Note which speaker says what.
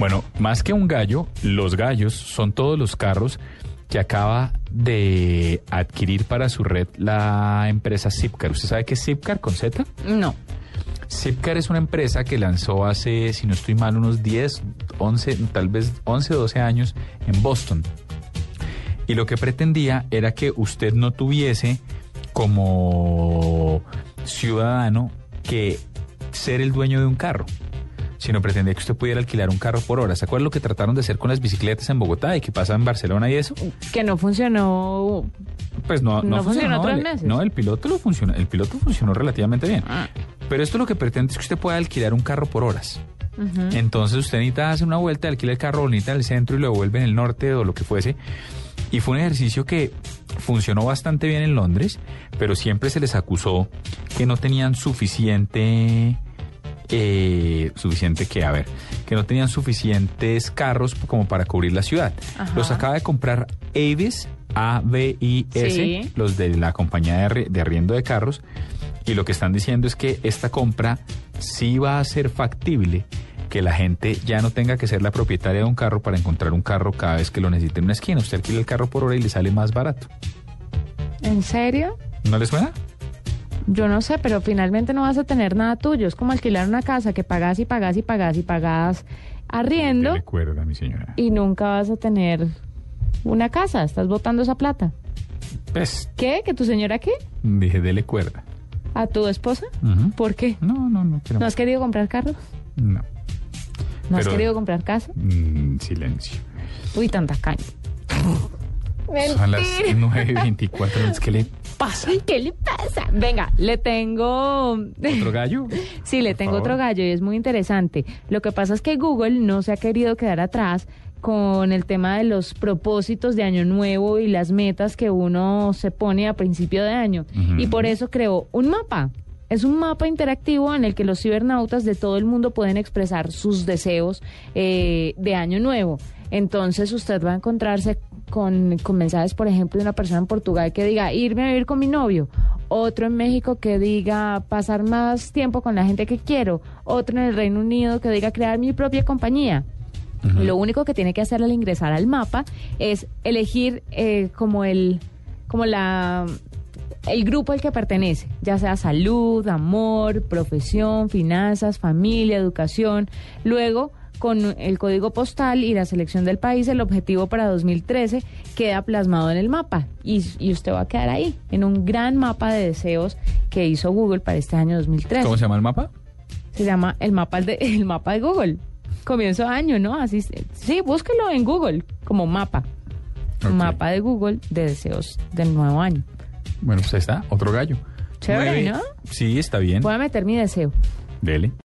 Speaker 1: Bueno, más que un gallo, los gallos son todos los carros que acaba de adquirir para su red la empresa Zipcar. ¿Usted sabe qué es Zipcar con Z?
Speaker 2: No.
Speaker 1: Zipcar es una empresa que lanzó hace, si no estoy mal, unos 10, 11, tal vez 11 o 12 años en Boston. Y lo que pretendía era que usted no tuviese como ciudadano que ser el dueño de un carro sino pretendía que usted pudiera alquilar un carro por hora. ¿Se acuerda lo que trataron de hacer con las bicicletas en Bogotá y que pasa en Barcelona y eso?
Speaker 2: Que no funcionó.
Speaker 1: Pues no, no,
Speaker 2: No funcionó tres
Speaker 1: el-
Speaker 2: meses.
Speaker 1: No, el piloto lo funcionó, el piloto funcionó relativamente bien.
Speaker 2: Ah.
Speaker 1: Pero esto lo que pretende es que usted pueda alquilar un carro por horas. Entonces usted necesita hacer una vuelta, alquila el carro, bonita en el centro y lo devuelve en el norte o lo que fuese. Y fue un ejercicio que funcionó bastante bien en Londres, pero siempre se les acusó que no tenían suficiente, eh, suficiente que, a ver, que no tenían suficientes carros como para cubrir la ciudad.
Speaker 2: Ajá.
Speaker 1: Los acaba de comprar Avis, A-B-I-S,
Speaker 2: Sí.
Speaker 1: los de la compañía de, de arriendo de carros, y lo que están diciendo es que esta compra sí va a ser factible que la gente ya no tenga que ser la propietaria de un carro para encontrar un carro cada vez que lo necesite en una esquina. Usted alquila el carro por hora y le sale más barato.
Speaker 2: ¿En serio?
Speaker 1: ¿No le suena?
Speaker 2: Yo no sé, pero finalmente no vas a tener nada tuyo. Es como alquilar una casa que pagas y pagas y pagas y pagas arriendo
Speaker 1: Recuerda, mi señora.
Speaker 2: y nunca vas a tener una casa. Estás botando esa plata.
Speaker 1: Pues,
Speaker 2: ¿Qué? ¿Que tu señora qué?
Speaker 1: dije, dele cuerda.
Speaker 2: ¿A tu esposa? ¿Por qué?
Speaker 1: No, no, no. quiero
Speaker 2: ¿No has querido comprar carros?
Speaker 1: No.
Speaker 2: ¿No has
Speaker 1: Pero-
Speaker 2: querido comprar casa?
Speaker 1: Mm, silencio.
Speaker 2: Uy, tanta caña.
Speaker 1: Son las 9.24. ¿Qué le pasa?
Speaker 2: ¿Qué le pasa? Venga, le tengo...
Speaker 1: ¿Otro gallo?
Speaker 2: Sí, le
Speaker 1: Por
Speaker 2: tengo
Speaker 1: favor.
Speaker 2: otro gallo y es muy interesante. Lo que pasa es que Google no se ha querido quedar atrás con el tema de los propósitos de año nuevo y las metas que uno se pone a principio de año. Y por eso creó un mapa. Es un mapa interactivo en el que los cibernautas de todo el mundo pueden expresar sus deseos eh, de año nuevo. Entonces usted va a encontrarse con, con mensajes, por ejemplo, de una persona en Portugal que diga irme a vivir con mi novio, otro en México que diga pasar más tiempo con la gente que quiero, otro en el Reino Unido que diga crear mi propia compañía. Lo único que tiene que hacer al ingresar al mapa es elegir eh, como el como la el grupo al que pertenece, ya sea salud, amor, profesión, finanzas, familia, educación. Luego, con el código postal y la selección del país, el objetivo para 2013 queda plasmado en el mapa y, y usted va a quedar ahí, en un gran mapa de deseos que hizo Google para este año 2013.
Speaker 1: ¿Cómo se llama el mapa?
Speaker 2: Se llama el mapa de, el mapa de Google. Comienzo de año, ¿no? Así, sí, búsquelo en Google como mapa. Mapa de Google de deseos del nuevo año.
Speaker 1: Bueno, pues ahí está, otro gallo.
Speaker 2: Chévere,
Speaker 1: Nueve-
Speaker 2: ¿no?
Speaker 1: Sí, está bien.
Speaker 2: Voy a meter mi deseo.
Speaker 1: Dele.